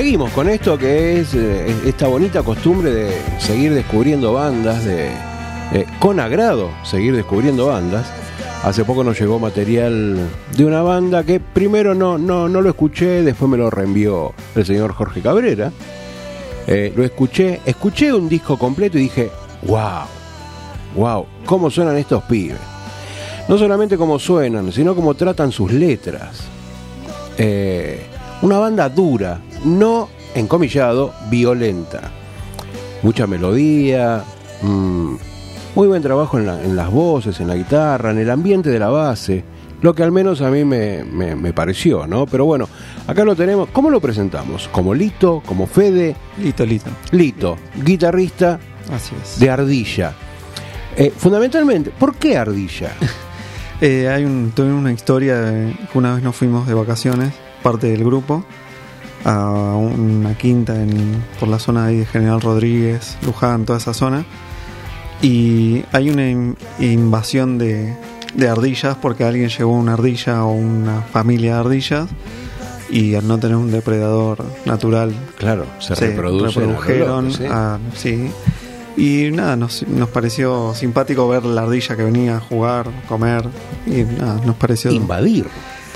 Seguimos con esto que es eh, esta bonita costumbre de seguir descubriendo bandas, de eh, con agrado seguir descubriendo bandas. Hace poco nos llegó material de una banda que primero no, no, no lo escuché, después me lo reenvió el señor Jorge Cabrera. Eh, lo escuché, escuché un disco completo y dije, wow, wow, cómo suenan estos pibes. No solamente cómo suenan, sino cómo tratan sus letras. Una banda dura, no encomillado, violenta. Mucha melodía, mm, muy buen trabajo en, la- en las voces, en la guitarra, en el ambiente de la base. Lo que al menos a mí me, me- me pareció, ¿no? Pero bueno, acá lo tenemos. ¿Cómo lo presentamos? ¿Como Lito? ¿Como Fede? Lito, lito. Lito, guitarrista Así es. de Ardilla. Eh, fundamentalmente, ¿por qué Ardilla? Eh, hay un, tuve una historia de una vez nos fuimos de vacaciones, parte del grupo, a una quinta en, por la zona ahí de General Rodríguez, Luján, toda esa zona. Y hay una in- invasión de, de ardillas porque alguien llevó una ardilla o una familia de ardillas y al no tener un depredador natural Claro, se, reproduce. reprodujeron. sí. Y nada, nos, nos pareció simpático ver la ardilla que venía a jugar, comer. Y nada, nos pareció. Invadir.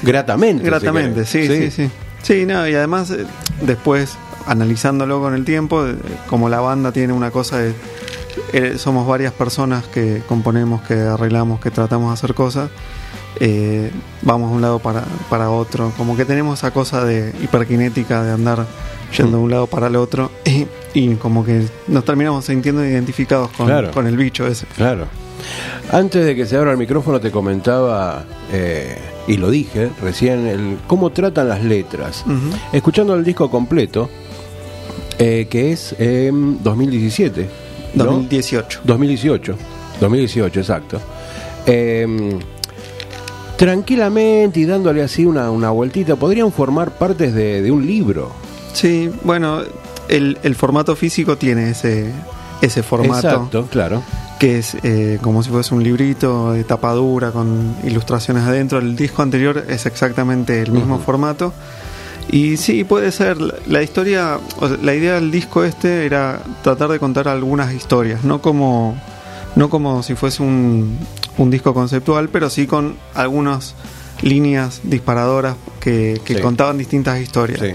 Gratamente. Gratamente, sí, sí, sí. Sí, no, y además, eh, después, analizándolo con el tiempo, eh, como la banda tiene una cosa de. eh, somos varias personas que componemos, que arreglamos, que tratamos de hacer cosas. eh, vamos de un lado para, para otro. Como que tenemos esa cosa de hiperkinética de andar yendo de un lado para el otro. Y, y como que nos terminamos sintiendo identificados con, Claro. con el bicho ese. Claro. Antes de que se abra el micrófono te comentaba, eh, y lo dije recién, el cómo tratan las letras. Escuchando el disco completo, eh, que es em, 2017. ¿no? 2018. 2018. 2018, exacto. Em, tranquilamente y dándole así una, una vueltita, podrían formar partes de, de un libro. Sí, bueno, el, el formato físico tiene ese, ese formato Exacto, claro. Que es eh, como si fuese un librito de tapa dura con ilustraciones adentro. El disco anterior es exactamente el mismo formato. Y sí, puede ser. La- La historia, o sea, la idea del disco este era tratar de contar algunas historias, no como, no como si fuese un, un disco conceptual, pero sí con algunas líneas disparadoras que, que Sí. contaban distintas historias. Sí.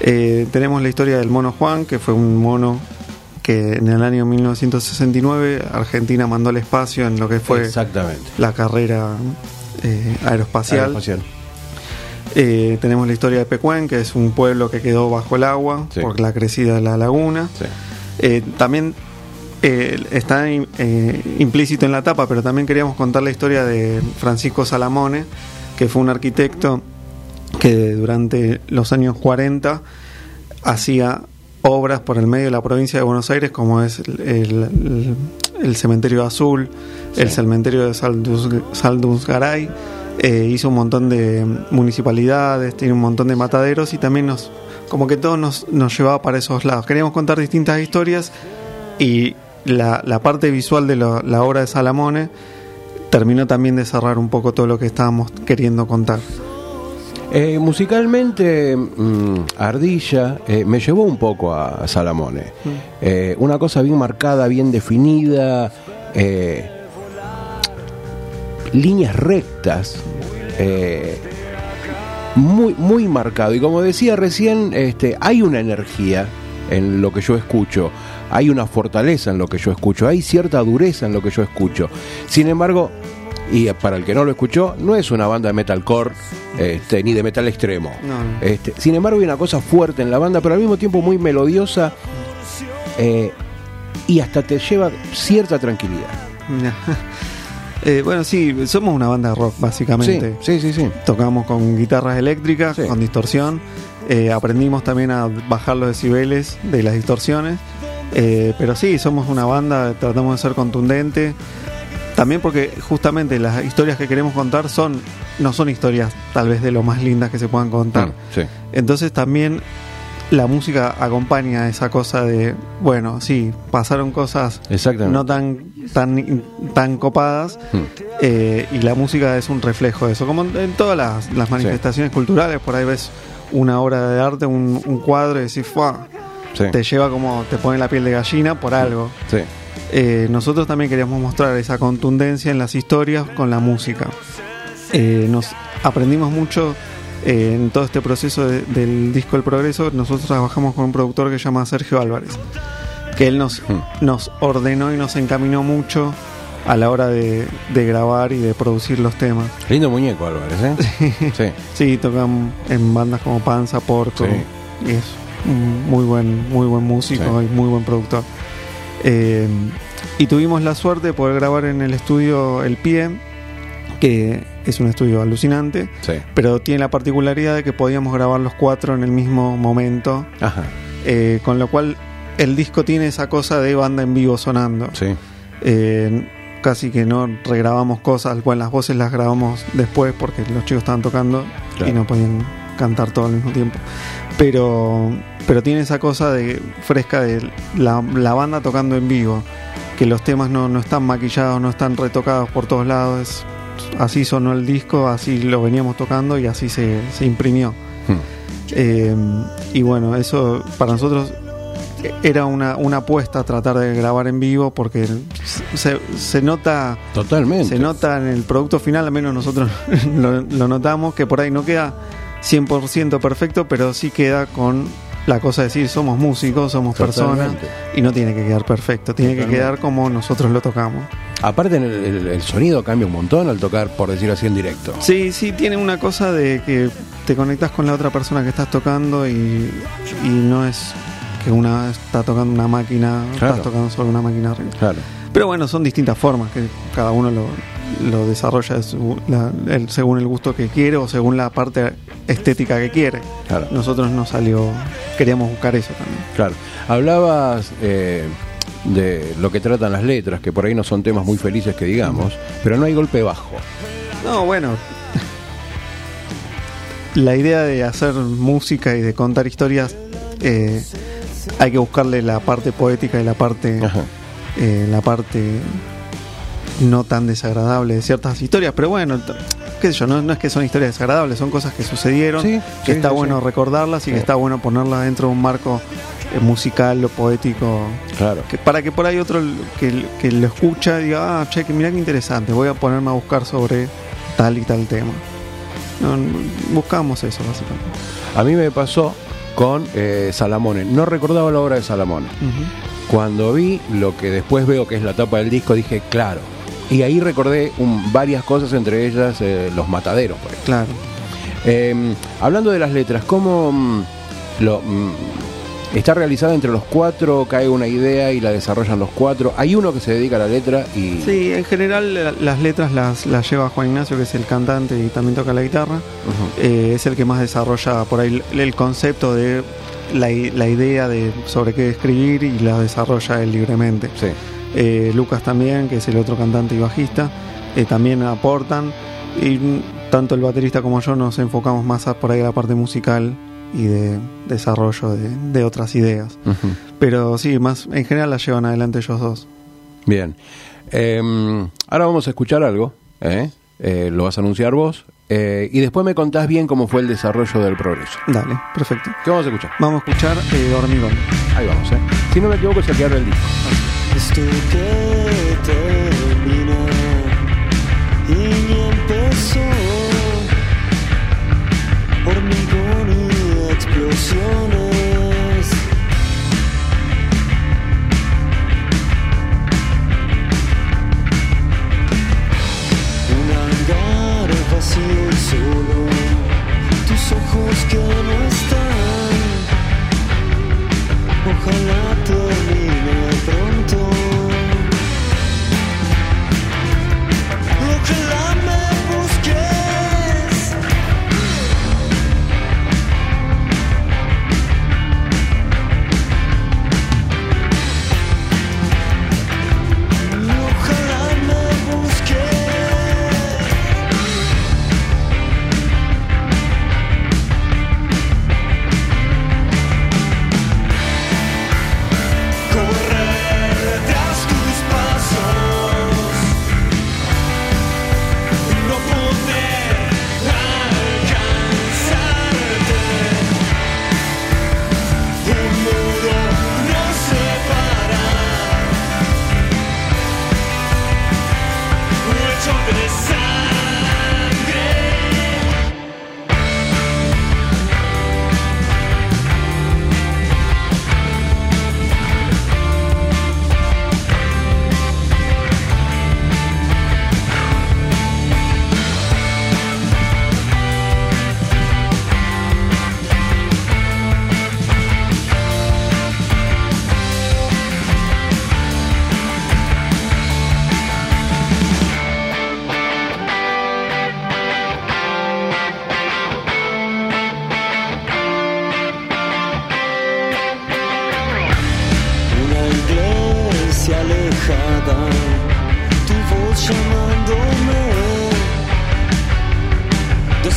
Eh, tenemos la historia del mono Juan, que fue un mono que en el año 1969 Argentina mandó al espacio en lo que fue Exactamente. la carrera eh, aeroespacial. Aeroespacial. Eh, tenemos la historia de Pecuén, que es un pueblo que quedó bajo el agua Sí. por la crecida de la laguna. Sí. Eh, también está implícito en la tapa, pero también queríamos contar la historia de Francisco Salamone, que fue un arquitecto que durante los años 40 hacía obras por el medio de la provincia de Buenos Aires, como es el, el- el cementerio azul, el cementerio de Saldus, Saldusgaray. eh, hizo un montón de municipalidades, tiene un montón de mataderos y también nos, como que todo nos, nos llevaba para esos lados. Queríamos contar distintas historias y la, la parte visual de lo- la obra de Salamone terminó también de cerrar un poco todo lo que estábamos queriendo contar. Eh, musicalmente, mm, Ardilla eh, me llevó un poco a, a Salamone. Eh, una cosa bien marcada, bien definida, eh, líneas rectas, eh, muy, muy marcado. Y como decía recién, este, hay una energía en lo que yo escucho, hay una fortaleza en lo que yo escucho, hay cierta dureza en lo que yo escucho. Sin embargo, y para el que no lo escuchó, no es una banda de metalcore este, ni de metal extremo. No, no. Este, sin embargo, hay una cosa fuerte en la banda, pero al mismo tiempo muy melodiosa eh, y hasta te lleva cierta tranquilidad. Eh, bueno, sí, somos una banda de rock, básicamente. Sí, sí, sí. sí. Tocamos con guitarras eléctricas, Sí. con distorsión. Eh, aprendimos también a bajar los decibeles de las distorsiones. Eh, pero sí, somos una banda, tratamos de ser contundente. También porque justamente las historias que queremos contar son no son historias tal vez de lo más lindas que se puedan contar. Mm, sí. Entonces también la música acompaña esa cosa de, bueno, sí, pasaron cosas no tan tan tan copadas Mm. eh, y la música es un reflejo de eso como en todas las, las manifestaciones culturales por ahí ves una obra de arte, un, un cuadro y decís, ¡fua! Sí. te lleva como, te pone la piel de gallina por algo. Sí. Eh, nosotros también queríamos mostrar esa contundencia en las historias con la música. Eh, nos aprendimos mucho eh, en todo este proceso de- del disco El Progreso. Nosotros trabajamos con un productor que se llama Sergio Álvarez, que él nos, Hmm. nos ordenó y nos encaminó mucho a la hora de, de grabar y de producir los temas. Lindo muñeco, Álvarez, ¿eh? Sí. Sí, tocan en bandas como Panza, Porco. Sí. Y es un muy buen, muy buen músico Sí. y muy buen productor. Eh, y tuvimos la suerte de poder grabar en el estudio El Pie, que es un estudio alucinante, Sí. pero tiene la particularidad de que podíamos grabar los cuatro en el mismo momento, Ajá. eh, con lo cual el disco tiene esa cosa de banda en vivo sonando. Sí. Eh, casi que no regrabamos cosas, cual las voces las grabamos después porque los chicos estaban tocando Claro. y no podían cantar todo al mismo tiempo. Pero, pero tiene esa cosa de fresca de la, la banda tocando en vivo, que los temas no, no están maquillados, no están retocados por todos lados. así sonó el disco, así lo veníamos tocando y así se, se imprimió. Hmm. Eh, y bueno, eso para nosotros era una, una apuesta tratar de grabar en vivo porque se, se nota Totalmente. se nota en el producto final, al menos nosotros lo, lo notamos, que por ahí no queda 100% perfecto, pero sí queda con la cosa de decir somos músicos, somos personas y no tiene que quedar perfecto, tiene que quedar como nosotros lo tocamos. Aparte, el, el- el sonido cambia un montón al tocar, por decir así, en directo. Sí, sí, tiene una cosa de que te conectas con la otra persona que estás tocando y, y no es que una está tocando una máquina, Claro. estás tocando solo una máquina arriba. Claro. Pero bueno, son distintas formas que cada uno lo, lo desarrolla según el gusto que quiere o según la parte estética que quiere. Claro. Nosotros nos salió, queríamos buscar eso también. Claro. Hablabas eh, de lo que tratan las letras, que por ahí no son temas muy felices que digamos, pero no hay golpe bajo. No, bueno. La idea de hacer música y de contar historias, eh, hay que buscarle la parte poética y la parte, eh, la parte no tan desagradable de ciertas historias. Pero bueno, qué sé yo, no, no es que son historias desagradables, son cosas que sucedieron, Sí, que sí, está sí, bueno recordarlas y que está bueno ponerlas dentro de un marco eh, musical o poético. Claro. Que, para que por ahí otro que, que lo escucha y diga, ah, che, que mirá qué interesante, voy a ponerme a buscar sobre tal y tal tema. No, buscamos eso, básicamente. A mí me pasó con eh, Salamone. No recordaba la obra de Salamone. Cuando vi lo que después veo que es la tapa del disco, dije, claro. Y ahí recordé un- varias cosas, entre ellas eh, los mataderos, por ejemplo. Claro. Eh, hablando de las letras, ¿cómo mm, lo, mm, está realizada entre los cuatro? ¿Cae una idea y la desarrollan los cuatro? Hay uno que se dedica a la letra y... Sí, en general la- las letras las, las lleva Juan Ignacio, que es el cantante y también toca la guitarra. Eh, es el que más desarrolla por ahí el, el concepto de la, la idea de sobre qué escribir y la desarrolla él libremente. Sí, Eh, Lucas también, que es el otro cantante y bajista, eh, también aportan. Y tanto el baterista como yo nos enfocamos más a, por ahí a la parte musical y de desarrollo de, de otras ideas. Pero sí, más en general la llevan adelante ellos dos. bien. Eh, ahora vamos a escuchar algo, ¿eh? Eh, lo vas a anunciar vos, y después me contás bien cómo fue el desarrollo del progreso. Dale, perfecto. ¿Qué vamos a escuchar? Vamos a escuchar eh, Hormigón. Ahí vamos, ¿eh? Si no me equivoco, es el que abre el disco. Esto que termina y ni empezó. Hormigón y explosiones. Un hangar vacío y solo. Tus ojos que no están. Ojalá termine pronto. door.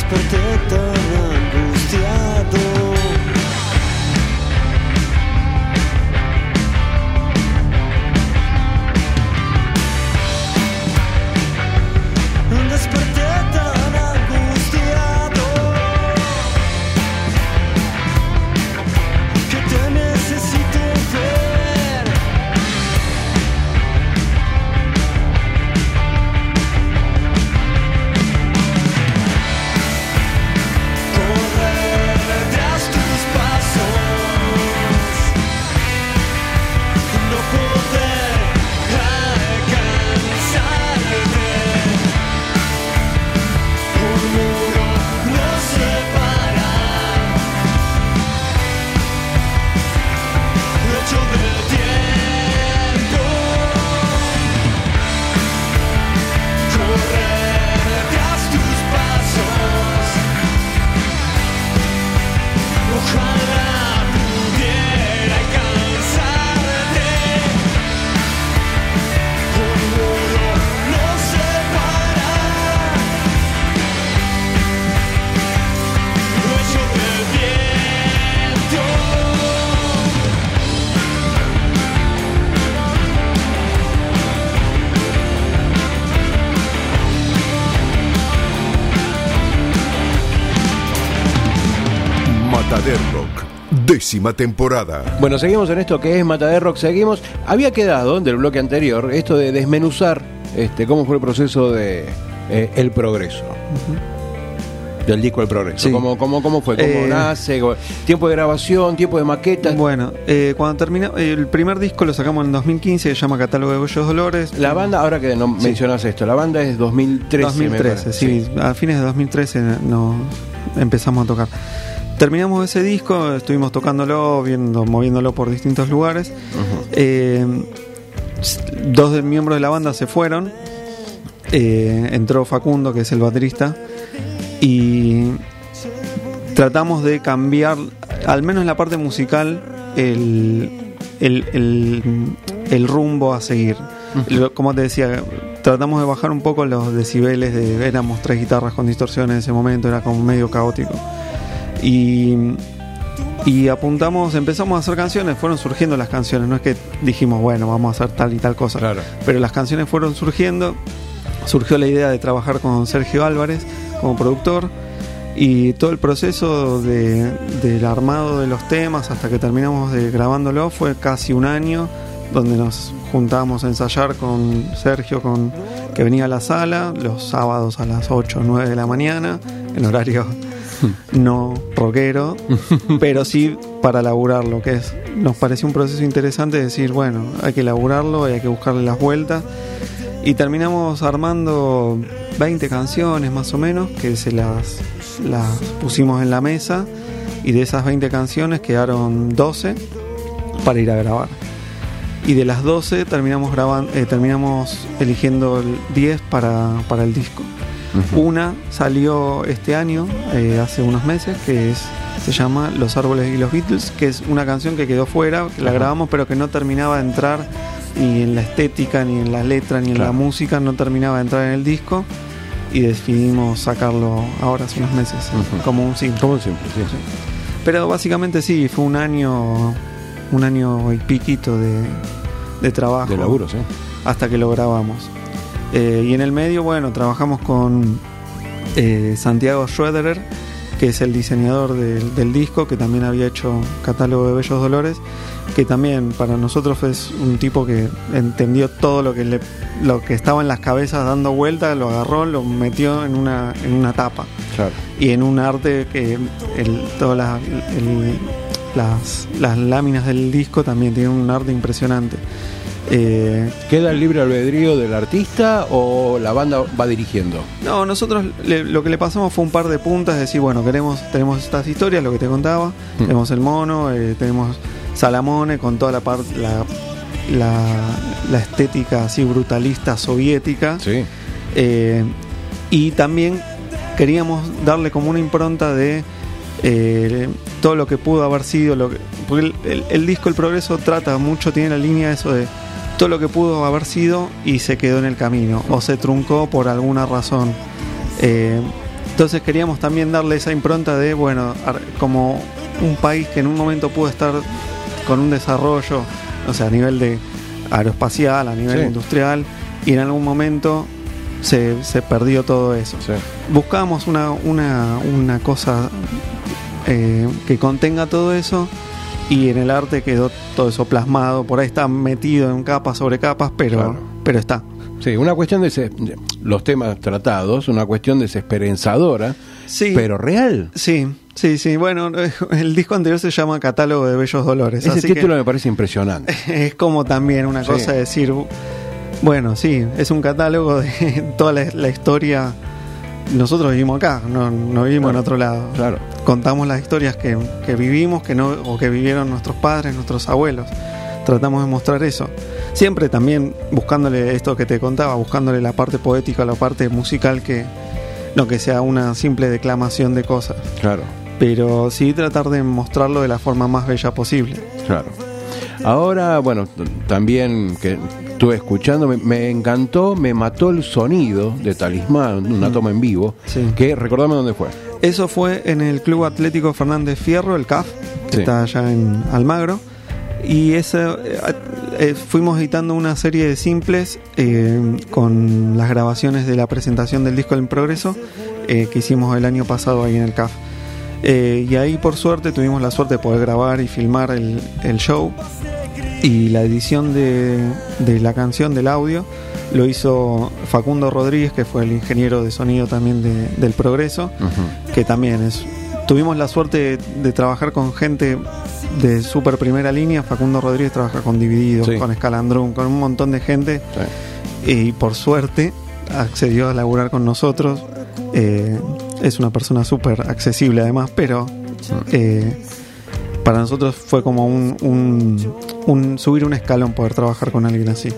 Desperté tan Matader Rock, décima temporada. Bueno, seguimos en esto que es Matader Rock. Seguimos. Había quedado del bloque anterior esto de desmenuzar este, cómo fue el proceso de eh, El Progreso. Del disco El Progreso. Sí. ¿Cómo, cómo, cómo fue? ¿Cómo Eh, nace? ¿Tiempo de grabación? ¿Tiempo de maquetas? Bueno, eh, cuando terminó, el primer disco lo sacamos en 2015, se llama Catálogo de Bellos Dolores. La banda, ahora que no mencionas esto, la banda es 2013. me 2013, parece. sí, A fines de 2013 nos empezamos a tocar. Terminamos ese disco, estuvimos tocándolo, viendo, moviéndolo por distintos lugares. Eh, dos de- miembros de la banda se fueron. Eh, entró Facundo, que es el baterista. Y tratamos de cambiar, al menos en la parte musical, el, el, el- el rumbo a seguir. Como te decía, tratamos de bajar un poco los decibeles de éramos tres guitarras con distorsión en ese momento, era como medio caótico. Y, y apuntamos, empezamos a hacer canciones, fueron surgiendo las canciones, no es que dijimos, bueno, vamos a hacer tal y tal cosa, Claro. pero las canciones fueron surgiendo, surgió la idea de trabajar con Sergio Álvarez como productor y todo el proceso de- del armado de los temas hasta que terminamos de grabándolo fue casi un año donde nos juntábamos a ensayar con Sergio con que venía a la sala los sábados a las 8 o 9 de la mañana en horario no rockero pero sí para laburarlo que es nos pareció un proceso interesante decir bueno hay que laburarlo y hay que buscarle las vueltas y terminamos armando 20 canciones más o menos que se las, las pusimos en la mesa y de esas 20 canciones quedaron 12 para ir a grabar. Y de las 12 terminamos grabando, terminamos eligiendo el 10 para, para el disco. Una salió este año, eh, hace unos meses, que es se llama Los árboles y los Beatles, que es una canción que quedó fuera, que la grabamos pero que no terminaba de entrar ni en la estética, ni en la letra, ni en Claro. la música, no terminaba de entrar en el disco y decidimos sacarlo ahora hace unos meses Ujú. como un single. Como siempre, sí. Pero básicamente sí, fue un año, un año y piquito de, de trabajo De laburo, sí. hasta que lo grabamos. Eh, y en el medio, bueno, trabajamos con eh, Santiago Schroederer, que es el diseñador del, del disco, que también había hecho catálogo de Bellos Dolores, que también para nosotros es un tipo que entendió todo lo que le, lo que estaba en las cabezas dando vuelta, lo agarró, lo metió en una, en una tapa Claro. y en un arte que el, todas el- las, las láminas del disco también tienen un arte impresionante. Eh, ¿Queda el libre albedrío del artista o la banda va dirigiendo? no, nosotros le- lo que le pasamos fue un par de puntas, es decir, bueno, queremos, tenemos estas historias, lo que te contaba, Mm. tenemos el mono, eh, tenemos Salamone con toda la parte, la, la, la estética así brutalista soviética. Sí. Eh, y también queríamos darle como una impronta de eh, todo lo que pudo haber sido. Lo que, porque el, el- el disco El Progreso trata mucho, tiene la línea eso de todo lo que pudo haber sido y se quedó en el camino o se truncó por alguna razón. Eh, entonces queríamos también darle esa impronta de, bueno, como un país que en un momento pudo estar con un desarrollo, o sea, a nivel de aeroespacial, a nivel Sí. industrial, y en algún momento se, se perdió todo eso. Sí. Buscábamos una, una, una cosa eh, que contenga todo eso y en el arte quedó todo eso plasmado. Por ahí está metido en capas sobre capas, pero, Claro. pero está. Sí, una cuestión de, los temas tratados, una cuestión desesperanzadora, Sí. pero real. Sí, sí, sí. Bueno, el disco anterior se llama Catálogo de Bellos Dolores. Ese así que- título me parece impresionante. es como también una Sí. cosa de decir, bueno, sí, es un catálogo de toda la, la historia. Nosotros vivimos acá, no, no vivimos en otro lado. Claro. Contamos las historias que, que vivimos que no, o que vivieron nuestros padres, nuestros abuelos. Tratamos de mostrar eso. Siempre también buscándole esto que te contaba, buscándole la parte poética, la parte musical que no que sea una simple declamación de cosas, Claro, pero sí tratar de mostrarlo de la forma más bella posible. claro. Ahora, bueno, también que estuve escuchando, me, me encantó, me mató el sonido de Talismán, una toma en vivo, Sí. que recordame dónde fue. Eso fue en el Club Atlético Fernández Fierro, el CAF, que Sí. está allá en Almagro. Y ese, eh, eh, fuimos editando una serie de simples eh, con las grabaciones de la presentación del disco En Progreso eh, que hicimos el año pasado ahí en el CAF. Eh, y ahí por suerte tuvimos la suerte de poder grabar y filmar el, el show. Y la edición de, de la canción, del audio, lo hizo Facundo Rodríguez, que fue el ingeniero de sonido también de- del Progreso que también es. Tuvimos la suerte de, de trabajar con gente de super primera línea. Facundo Rodríguez trabaja con Divididos, Sí. con Escalandrum, con un montón de gente. Sí. Y por suerte accedió a laburar con nosotros. Eh, es una persona súper accesible además, pero eh, para nosotros fue como un, un- un subir un escalón poder trabajar con alguien así.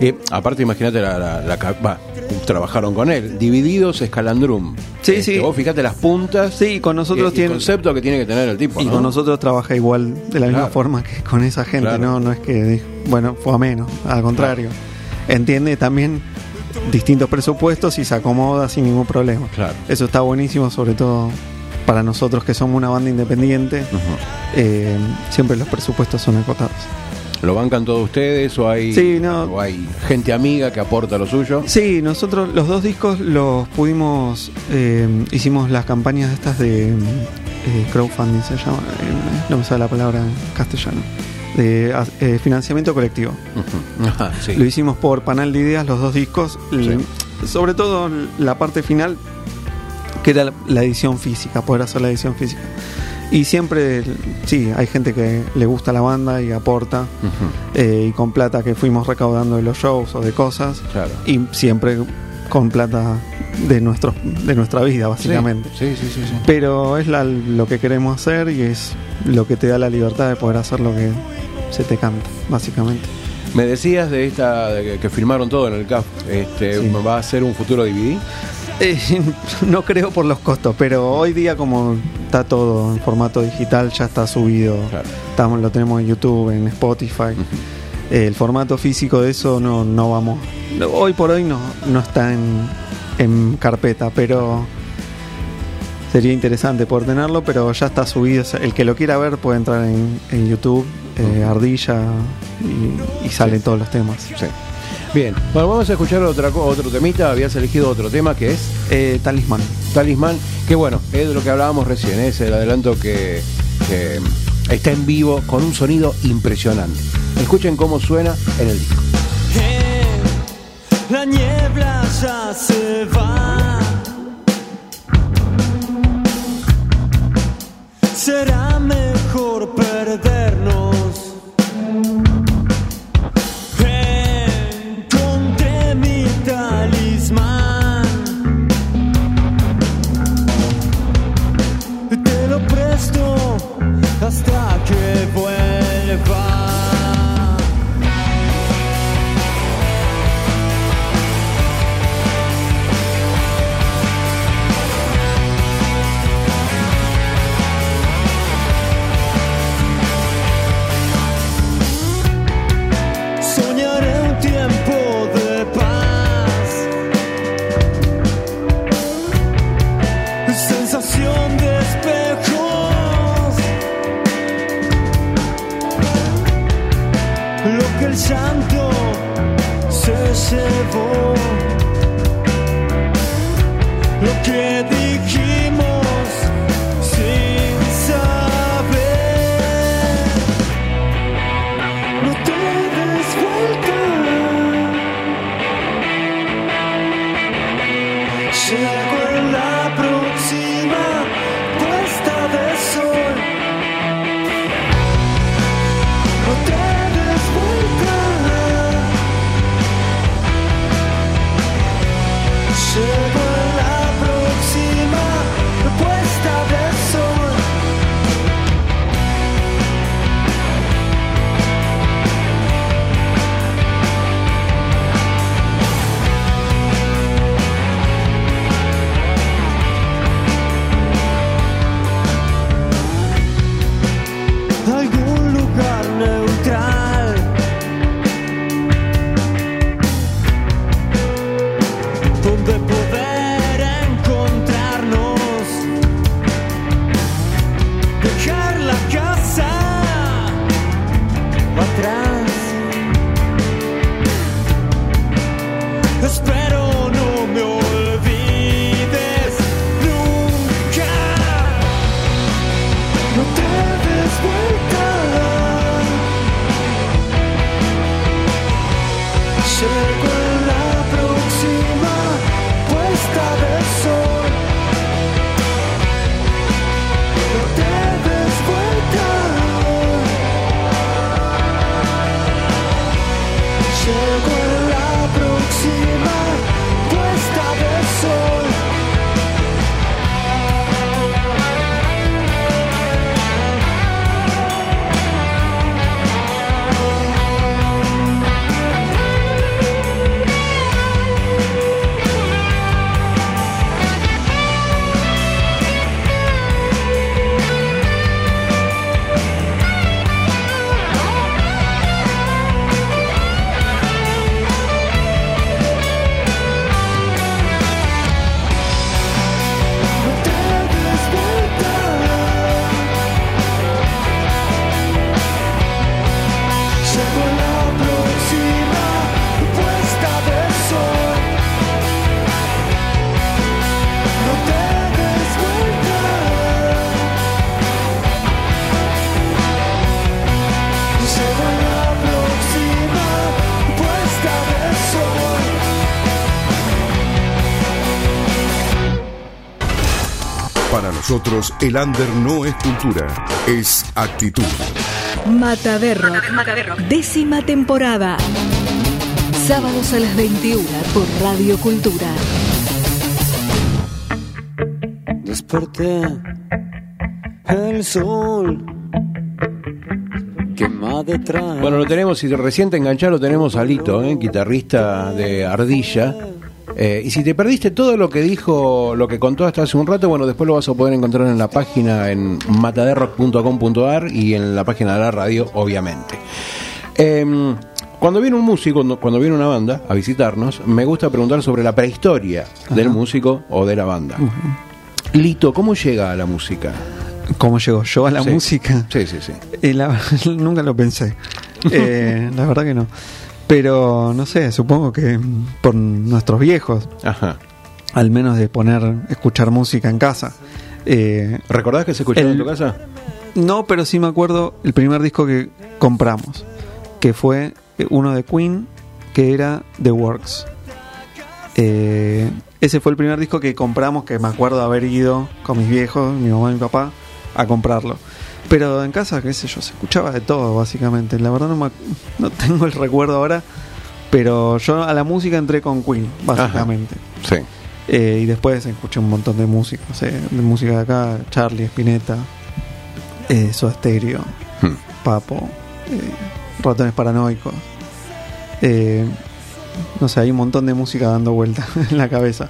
Y aparte, imagínate, la, la- trabajaron con él, divididos Escalandrum. Sí, sí. Vos fíjate las puntas. Sí, con nosotros tiene- concepto que tiene que tener el tipo. Y ¿no? con nosotros trabaja igual, de la misma forma que con esa gente, Claro. ¿no? No es que, bueno, fue a menos, al contrario. Entiende también distintos presupuestos y se acomoda sin ningún problema. Claro. Eso está buenísimo, sobre todo para nosotros que somos una banda independiente. eh, siempre los presupuestos son acotados. ¿Lo bancan todos ustedes o hay, Sí, no. o hay gente amiga que aporta lo suyo? Sí, nosotros los dos discos los pudimos, eh, hicimos las campañas estas de eh, crowdfunding, se llama, no me sale la palabra en castellano, de eh, financiamiento colectivo. Ajá, sí. Lo hicimos por panel de ideas, los dos discos, sobre todo la parte final, que era la- edición física, poder hacer la edición física. Y siempre, sí, hay gente que le gusta la banda y aporta, eh, y con plata que fuimos recaudando de los shows o de cosas, Claro. y siempre con plata de, nuestro, de nuestra vida, básicamente. Sí, sí. sí. Pero es la- lo que queremos hacer y es lo que te da la libertad de poder hacer lo que se te canta, básicamente. Me decías de esta de que, filmaron todo en el CAF. Este, Sí. ¿Va a ser un futuro DVD? Eh, no creo por los costos, pero hoy día como está todo en formato digital, ya está subido. Claro. Estamos, lo tenemos en YouTube, en Spotify. Eh, el formato físico de eso no, no vamos. Hoy por hoy no, no está en, en carpeta, pero sería interesante poder tenerlo, pero ya está subido. O sea, El que lo quiera ver puede entrar en, en YouTube, eh, Ardilla, y, y salen todos los temas. Sí. Bien, bueno, vamos a escuchar otra, otro temita. Habías elegido otro tema que es Eh, talismán. Talismán, que bueno, es de lo que hablábamos recién, es el adelanto que, que está en vivo con un sonido impresionante. Escuchen cómo suena en el disco. Eh, La niebla ya se va. Será mejor se llevó, lo nosotros, el under no es cultura, es actitud. Mataderro. Décima temporada. Sábados a las 21 por Radio Cultura. Desperté el sol quema detrás. Bueno, lo tenemos, y recién te enganchar, lo tenemos a Lito, ¿eh? guitarrista de Ardilla. Eh, y si te perdiste todo lo que dijo, lo que contó hasta hace un rato, bueno, después lo vas a poder encontrar en la página en mataderrock.com.ar y en la página de la radio, obviamente. Em, cuando viene un músico, cuando, viene una banda a visitarnos, me gusta preguntar sobre la prehistoria del músico o de la banda. Lito, ¿cómo llega a la música? ¿Cómo llegó yo a la Sí. música? Sí, sí, sí. Eh, la- nunca lo pensé. Eh, la verdad que no. Pero no sé, supongo que por nuestros viejos, Ajá. al menos de poner, escuchar música en casa. Eh, ¿Recordás que se escuchaba El- en tu casa? no, pero sí me acuerdo el primer disco que compramos, que fue eh, uno de Queen, que era The Works. Eh, ese fue el primer disco que compramos, que me acuerdo haber ido con mis viejos, mi mamá y mi papá, a comprarlo. Pero en casa, qué sé yo, se escuchaba de todo, básicamente. La verdad no, me no tengo el recuerdo ahora, pero yo a la música entré con Queen, básicamente. Sí. Eh, y después escuché un montón de música, sé, de música de acá, Charlie, Spinetta, eh, Soda Stereo, Hmm. Papo, eh, Ratones Paranoicos. Eh, no sé, hay un montón de música dando vuelta en la cabeza.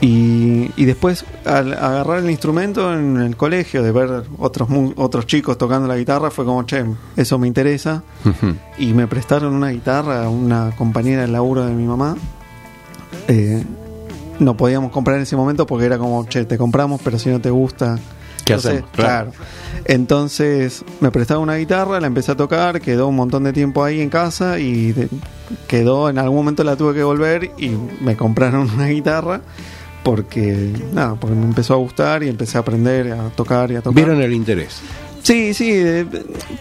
Y, y después al agarrar el instrumento en el colegio, de ver otros otros chicos tocando la guitarra, fue como, che, eso me interesa y me prestaron una guitarra, una compañera del laburo de mi mamá. Eh, no podíamos comprar en ese momento porque era como, che, te compramos, pero si no te gusta, ¿Qué hacemos? Claro. claro. Entonces me prestaron una guitarra, la empecé a tocar, quedó un montón de tiempo ahí en casa y de- quedó, en algún momento la tuve que volver y me compraron una guitarra porque, nada, porque me empezó a gustar y empecé a aprender a tocar y a tocar. Vieron el interés. Sí, sí, de-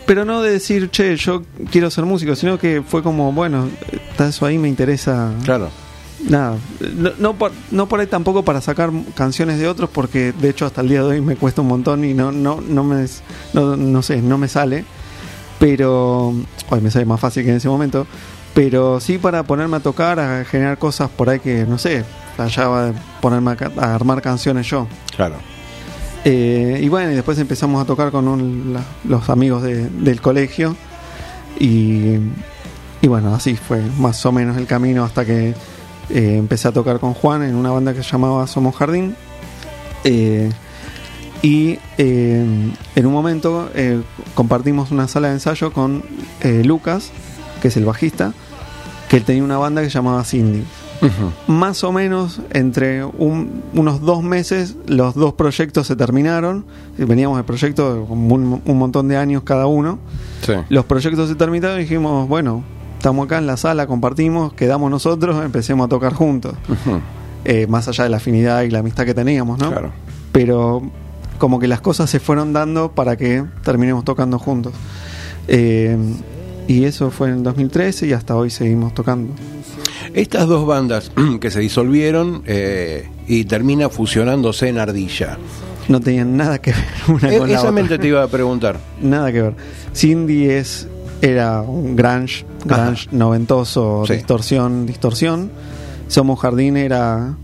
pero no de decir, che, yo quiero ser músico, sino que fue como, bueno, está eso ahí, me interesa. Claro. Nada, no, no, por, no por ahí tampoco para sacar canciones de otros, porque de hecho hasta el día de hoy me cuesta un montón y no, no, no me, no, no sé, no me sale. Pero, hoy me sale más fácil que en ese momento. Pero sí para ponerme a tocar, a generar cosas por ahí que, no sé, allá de ponerme a, armar canciones yo. Claro. Eh, y bueno, y después empezamos a tocar con un- la- los amigos de- del colegio. Y, y bueno, así fue más o menos el camino hasta que eh, empecé a tocar con Juan en una banda que se llamaba Somos Jardín. Eh, y en un momento compartimos una sala de ensayo con Lucas, que es el bajista, que él tenía una banda que se llamaba Cindy Más o menos entre un- unos dos meses los dos proyectos se terminaron. Veníamos de proyectos con un, un montón de años cada uno. Sí. Los proyectos se terminaron y dijimos, bueno, estamos acá en la sala, compartimos, quedamos nosotros, empecemos a tocar juntos. Eh, más allá de la afinidad y la amistad que teníamos, ¿no? Claro. Pero como que las cosas se fueron dando para que terminemos tocando juntos. Eh, y eso fue en el 2013 y hasta hoy seguimos tocando. Estas dos bandas que se disolvieron eh, y termina fusionándose en Ardilla. No tenían nada que ver una E- con la esa otra. mente te iba a preguntar. Nada que ver. Cindy es era un grunge, grunge noventoso, Sí. distorsión, distorsión. Somos Jardín era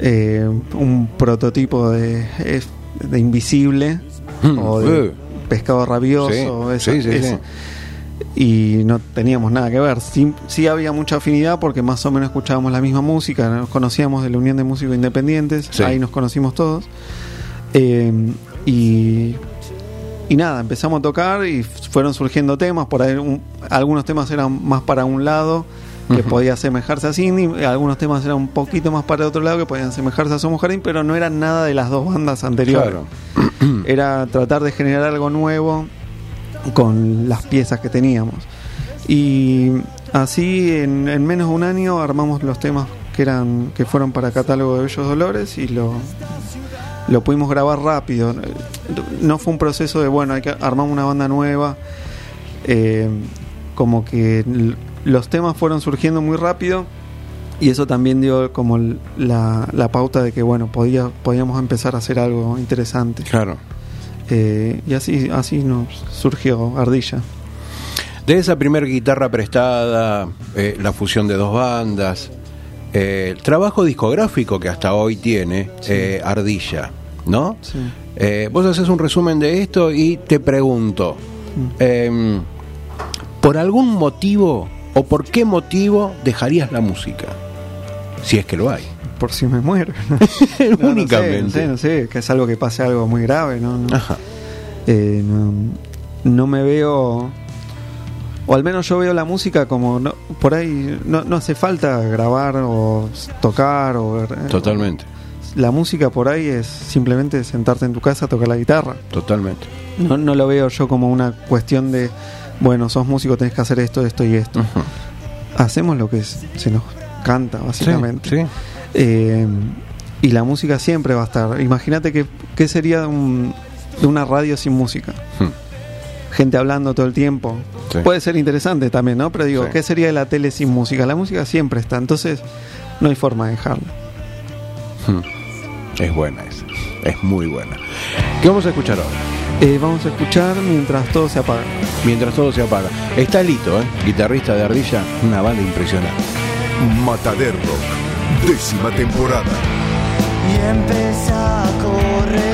eh, un prototipo de, invisible Mm, o de eh. pescado rabioso. Sí, esa- sí. Y no teníamos nada que ver. Sí, sí había mucha afinidad porque más o menos escuchábamos la misma música. Nos conocíamos de la Unión de Músicos Independientes. Sí. Ahí nos conocimos todos. Eh, y, y nada, empezamos a tocar y fueron surgiendo temas. Por ahí un- algunos temas eran más para un lado que podía asemejarse a Cindy. Algunos temas eran un poquito más para el otro lado que podían asemejarse a Somos Jardín, pero no eran nada de las dos bandas anteriores. Claro. Era tratar de generar algo nuevo con las piezas que teníamos. Y así en, en menos de un año armamos los temas que eran que fueron para catálogo de Bellos Dolores y lo lo pudimos grabar rápido. No fue un proceso de bueno, hay que armar una banda nueva. Eh, como que los temas fueron surgiendo muy rápido y eso también dio como la, la pauta de que bueno, podía, podíamos empezar a hacer algo interesante. Claro. Eh, y así, así nos surgió Ardilla. De esa primera guitarra prestada, eh, la fusión de dos bandas, eh, el trabajo discográfico que hasta hoy tiene Ardilla, ¿no? Sí. Vos haces un resumen de esto y te pregunto, em, ¿por algún motivo o por qué motivo dejarías la música? Si es que lo hay. Por si me muero. No, no sé, Únicamente. No sé, no sé, que es algo que pase algo muy grave. No, no, Ajá. Eh, no, no me veo. O al menos yo veo la música como. No, por ahí no, no hace falta grabar o tocar. o ver- eh, Totalmente, La música por ahí es simplemente sentarte en tu casa a tocar la guitarra. totalmente. No, no lo veo yo como una cuestión de, bueno, sos músico, tenés que hacer esto, esto y esto. Hacemos lo que se nos canta, básicamente. Sí, sí. Eh, y la música siempre va a estar. Imagínate que, qué sería de, un- de una radio sin música. Hmm. Gente hablando todo el tiempo. Sí. Puede ser interesante también, ¿no? Pero digo, Sí. ¿qué sería de la tele sin música? La música siempre está, entonces no hay forma de dejarla. Hmm. Es buena esa. Es muy buena. ¿Qué vamos a escuchar ahora? Eh, vamos a escuchar mientras todo se apaga. Mientras todo se apaga. Está Lito, ¿eh? guitarrista de Ardilla, una banda impresionante. Mataderro, décima temporada. y empieza a correr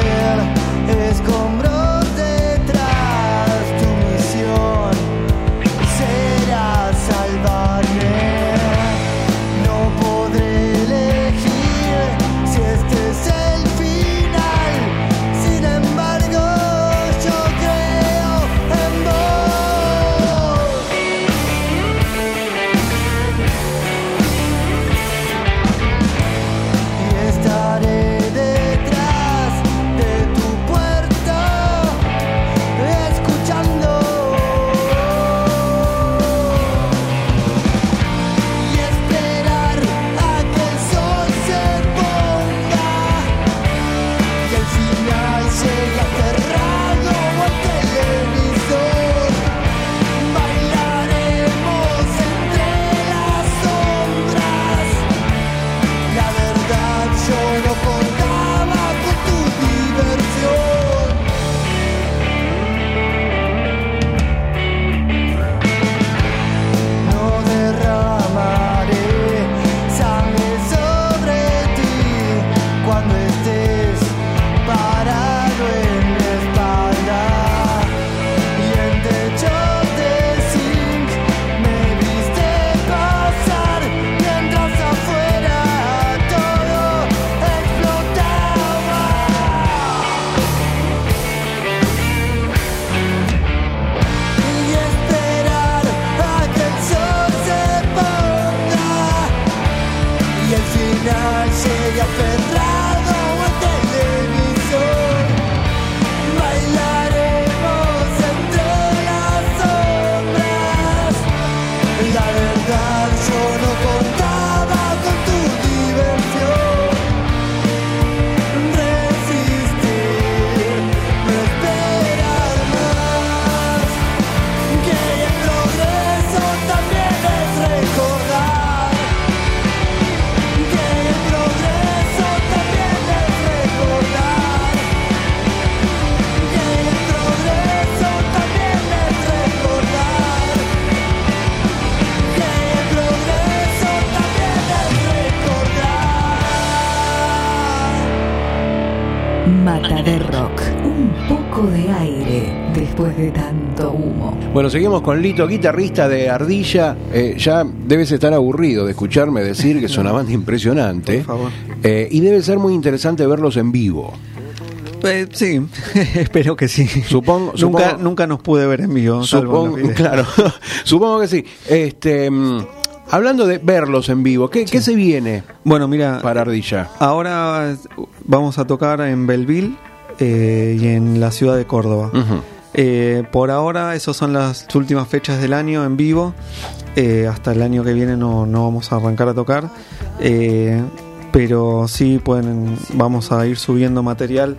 Mata de Rock. Un poco de aire después de tanto humo. Bueno, seguimos con Lito, guitarrista de Ardilla. Eh, ya debes estar aburrido de escucharme decir que es una banda impresionante. Por favor. Eh, y debe ser muy interesante verlos en vivo. Eh, sí, espero que sí. Supongo- nunca, supongo- nunca nos pude ver en vivo. Supongo, claro, supongo que sí. Este, mm, hablando de verlos en vivo, ¿qué, qué se viene Bueno, mira, para Ardilla? ahora vamos a tocar en Belleville eh, y en la ciudad de Córdoba. Eh, por ahora, esas son las últimas fechas del año en vivo. Eh, hasta el año que viene no, no vamos a arrancar a tocar. Pero sí pueden, vamos a ir subiendo material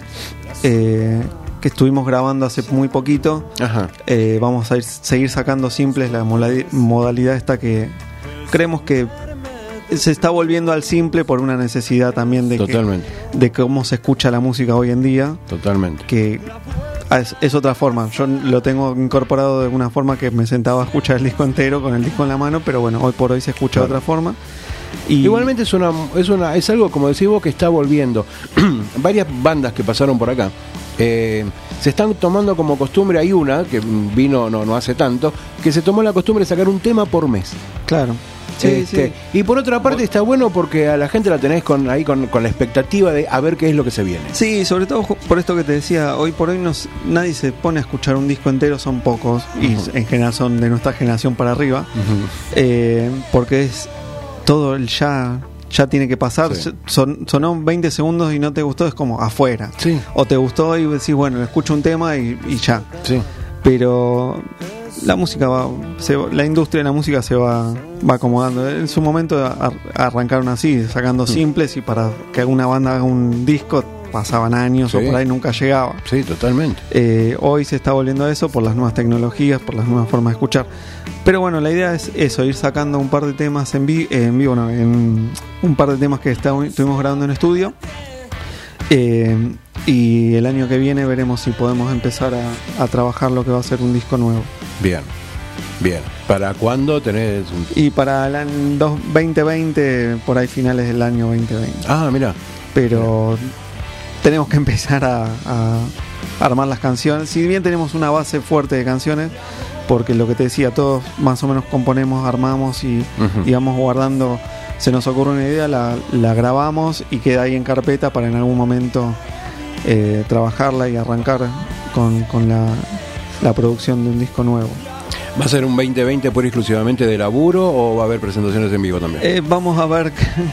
que estuvimos grabando hace muy poquito. Ajá. Eh, vamos a ir, seguir sacando simples la modalidad esta que creemos que se está volviendo al simple por una necesidad también de, que- de cómo se escucha la música hoy en día totalmente. que es, es otra forma. Yo lo tengo incorporado de alguna forma que me sentaba a escuchar el disco entero con el disco en la mano, pero bueno, hoy por hoy se escucha de otra forma. Y Igualmente es una, es una, es algo como decís vos que está volviendo. Varias bandas que pasaron por acá eh, se están tomando como costumbre. Hay una que vino no, no hace tanto que se tomó la costumbre de sacar un tema por mes. claro. Sí, Este, sí. Y por otra parte está bueno porque a la gente la tenés con ahí con, con la expectativa de a ver qué es lo que se viene. Sí, sobre todo por esto que te decía, hoy por hoy nos, nadie se pone a escuchar un disco entero, son pocos, y en general son de nuestra generación para arriba, eh, porque es todo el ya, ya tiene que pasar, Sí. Son, sonó 20 segundos y no te gustó, es como afuera. Sí. O te gustó y decís, bueno, escucho un tema y, y ya. Sí. Pero la música va, se la industria de la música se va, va acomodando. En su momento ar- arrancaron así, sacando simples y para que alguna banda haga un disco pasaban años Sí. o por ahí nunca llegaba. Sí, totalmente. Eh, hoy se está volviendo a eso por las nuevas tecnologías, por las nuevas formas de escuchar. Pero bueno, la idea es eso, ir sacando un par de temas en, vi- eh, en vivo, no, en un par de temas que está- estuvimos grabando en estudio. Eh, y el año que viene veremos si podemos empezar a, a trabajar lo que va a ser un disco nuevo. Bien. Bien. ¿Para cuándo tenés un... Y para el año dos- 2020, por ahí finales del año 2020. Ah, mira. pero tenemos que empezar a, a armar las canciones. Si bien tenemos una base fuerte de canciones, porque lo que te decía, todos más o menos componemos, armamos y, y vamos guardando. Se nos ocurre una idea, la, la grabamos y queda ahí en carpeta para en algún momento eh, trabajarla y arrancar con, con la, la producción de un disco nuevo. ¿Va a ser un 2020 por exclusivamente de laburo o va a haber presentaciones en vivo también? Eh, vamos a ver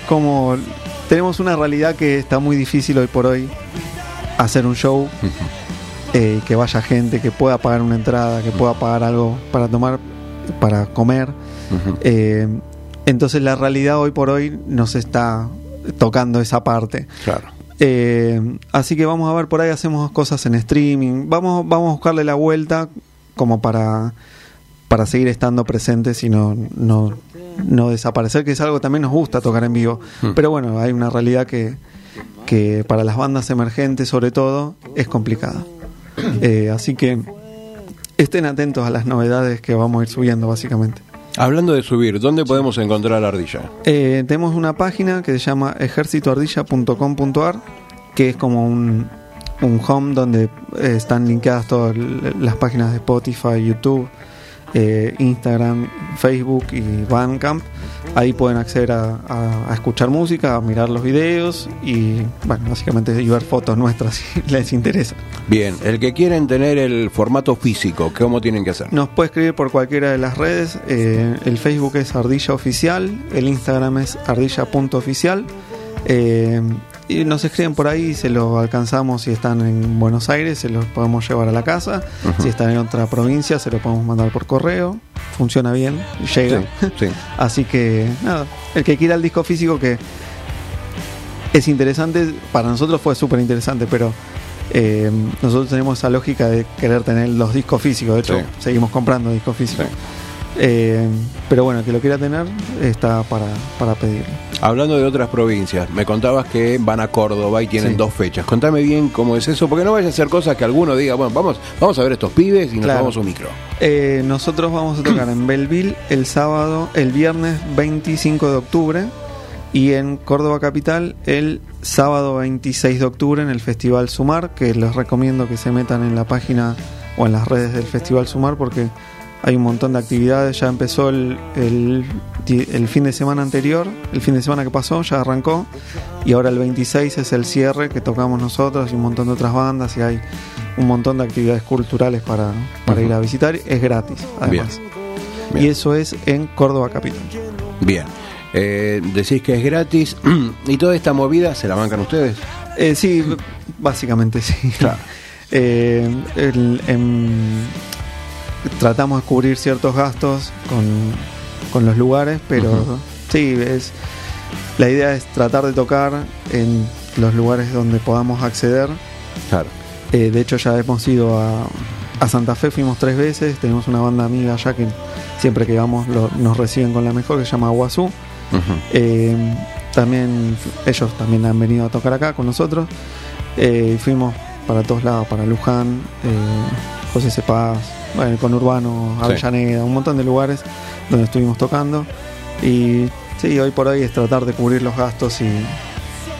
cómo... Tenemos una realidad que está muy difícil hoy por hoy hacer un show eh, que vaya gente, que pueda pagar una entrada, que pueda pagar algo para tomar, para comer. Eh, entonces la realidad hoy por hoy nos está tocando esa parte. Claro. Eh, así que vamos a ver por ahí, hacemos cosas en streaming. Vamos, vamos a buscarle la vuelta como para, para seguir estando presentes y no, no, no desaparecer, que es algo que también nos gusta tocar en vivo. Hmm. Pero bueno, hay una realidad que, que para las bandas emergentes sobre todo es complicada. Eh, así que estén atentos a las novedades que vamos a ir subiendo básicamente. Hablando de subir, ¿dónde podemos encontrar la ardilla? Eh, tenemos una página que se llama ejércitoardilla.com.ar, que es como un, un home donde eh, están linkeadas todas las páginas de Spotify, YouTube, eh, Instagram, Facebook y Bandcamp. Ahí pueden acceder a, a- a escuchar música, a mirar los videos y, bueno, básicamente y ver fotos nuestras si les interesa. Bien, el que quieren tener el formato físico, ¿cómo tienen que hacer? Nos puede escribir por cualquiera de las redes. eh, el Facebook es Ardilla Oficial, el Instagram es ardilla.oficial. eh, y nos escriben por ahí, se los alcanzamos si están en Buenos Aires, se los podemos llevar a la casa. Si están en otra provincia, se lo podemos mandar por correo. Funciona bien, llega. Sí, sí. Así que nada, el que quiera el disco físico que es interesante, para nosotros fue súper interesante, pero eh, nosotros tenemos esa lógica de querer tener los discos físicos, de hecho Sí. seguimos comprando discos físicos. Sí. Eh, pero bueno, el que lo quiera tener está para, para pedirlo. Hablando de otras provincias, me contabas que van a Córdoba y tienen Sí. dos fechas. Contame bien cómo es eso, porque no vaya a ser cosas que alguno diga, bueno, vamos, vamos a ver estos pibes y nos Claro. tomamos un micro. Eh, nosotros vamos a tocar en Belleville el sábado, el viernes 25 de octubre y en Córdoba Capital el sábado 26 de octubre en el Festival Sumar, que les recomiendo que se metan en la página o en las redes del Festival Sumar porque hay un montón de actividades, ya empezó el, el, el fin de semana anterior, el fin de semana que pasó, ya arrancó y ahora el 26 es el cierre que tocamos nosotros y un montón de otras bandas y hay un montón de actividades culturales para, para ir a visitar, es gratis además. Bien. Y eso es en Córdoba Capital. Bien. Eh, decís que es gratis y toda esta movida se la bancan ustedes. Eh, sí, básicamente sí. Eh, el- em, tratamos de cubrir ciertos gastos con, con los lugares, pero sí, es la idea es tratar de tocar en los lugares donde podamos acceder. Claro. Eh, de hecho, ya hemos ido a, a Santa Fe, fuimos tres veces. Tenemos una banda amiga allá que siempre que vamos lo- nos reciben con la mejor, que se llama Guazú. Eh, también ellos también han venido a tocar acá con nosotros. Eh, fuimos para todos lados, para Luján, José Cepaz, bueno, con Urbano, Sí. Avellaneda, un montón de lugares donde estuvimos tocando. Y sí, hoy por hoy es tratar de cubrir los gastos y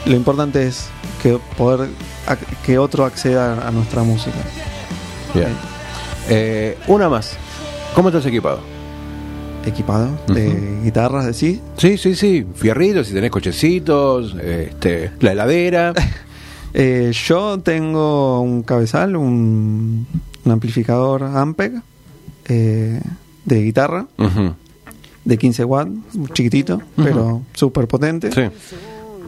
lo importante es que poder que otro acceda a nuestra música. Bien. Eh, una más. ¿Cómo estás equipado? Equipado de guitarras, decís. Sí, sí, sí. Fierritos, si tenés cochecitos, este, la heladera. Eh, yo tengo un cabezal, un, un amplificador Ampeg eh, de guitarra de 15 watts, chiquitito, pero súper potente. Sí.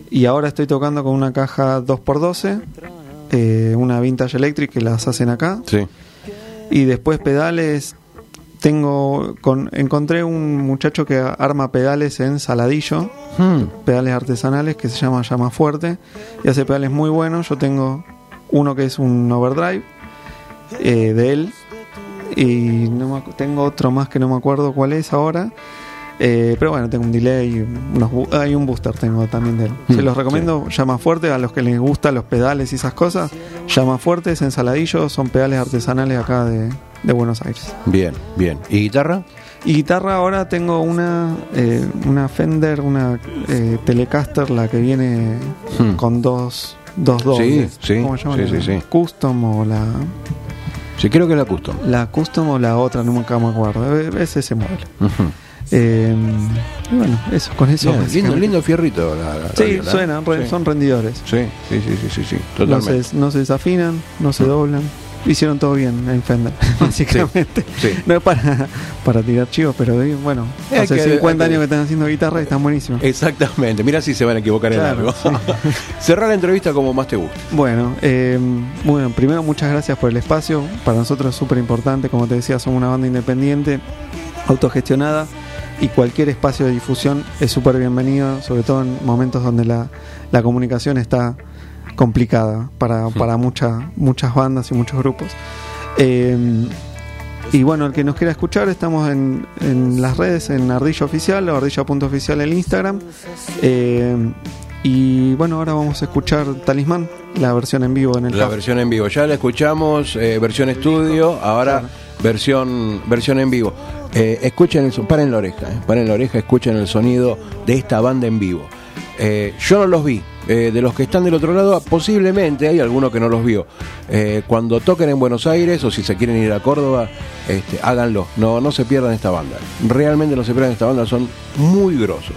Y ahora estoy tocando con una caja 2x12, eh, una Vintage Electric que las hacen acá. Sí. Y después pedales, tengo con, encontré un muchacho que arma pedales en Saladillo, Hmm. pedales artesanales que se llama Llama Fuerte y hace pedales muy buenos. Yo tengo uno que es un overdrive eh, de él y no me tengo otro más que no me acuerdo cuál es ahora. Eh, pero bueno, tengo un delay, unos hay un booster tengo también de él. Se Mm, los recomiendo, llama fuerte a los que les gustan los pedales y esas cosas. Llama fuerte, es ensaladillo, son pedales artesanales acá de, de Buenos Aires. Bien, bien. ¿Y guitarra? Y guitarra ahora tengo una eh, una Fender, una eh, Telecaster, la que viene Hmm. con dos dos dobles. sí, ¿Cómo se sí, sí, sí. Custom o la Sí, creo que es la custom. la Custom o la otra, no me acuerdo. Es ese modelo. Ujú. Eh, y bueno, eso, con eso. Bien, lindo, lindo fierrito. La, la Sí, radio, suenan, Sí. son rendidores. Sí, sí, sí, sí, sí, sí, No totalmente. se, no se desafinan, no se doblan. Hicieron todo bien en Fender, básicamente. Sí. No es para, para tirar chivos, pero eh, bueno, hay hace que- 50 hay que- años que están haciendo guitarra y están buenísimos. Exactamente. Mira si se van a equivocar Claro, en algo. Cerrar la entrevista como más te gusta. Bueno, eh, bueno, primero muchas gracias por el espacio. Para nosotros es súper importante, como te decía, somos una banda independiente, autogestionada y cualquier espacio de difusión es súper bienvenido, sobre todo en momentos donde la, la comunicación está complicada para, para mucha- muchas bandas y muchos grupos. Eh, y bueno, el que nos quiera escuchar, estamos en, en las redes, en Ardilla Oficial o ardilla.oficial en Instagram. Eh, y bueno, ahora vamos a escuchar Talismán, la versión en vivo en el La versión en vivo. Ya la escuchamos, eh, versión estudio, ahora versión versión en vivo. Eh, escuchen el paren la oreja, eh, paren la oreja, escuchen el sonido de esta banda en vivo. Yo no los vi. Eh, de los que están del otro lado, posiblemente hay alguno que no los vio. Eh, cuando toquen en Buenos Aires o si se quieren ir a Córdoba, este, háganlo. No, no se pierdan esta banda. Realmente no se pierdan esta banda, son muy grosos.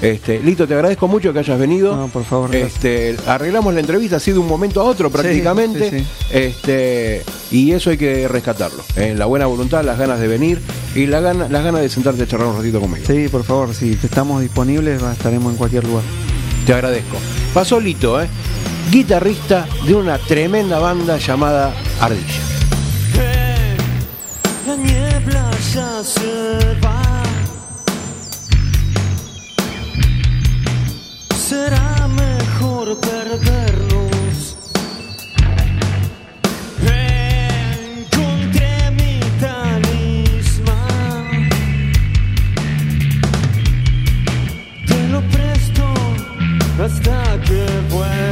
Este, Lito, te agradezco mucho que hayas venido. No, por favor. Este, arreglamos la entrevista así de un momento a otro prácticamente. sí, sí. Este, y eso hay que rescatarlo. eh, la buena voluntad, las ganas de venir y la gana, las ganas de sentarte a charlar un ratito conmigo. Sí, por favor, si estamos disponibles, estaremos en cualquier lugar. Te agradezco. Pasó Lito, ¿eh? guitarrista de una tremenda banda llamada Ardilla. La niebla ya se va. Será mejor perdernos. Hasta que vuelva.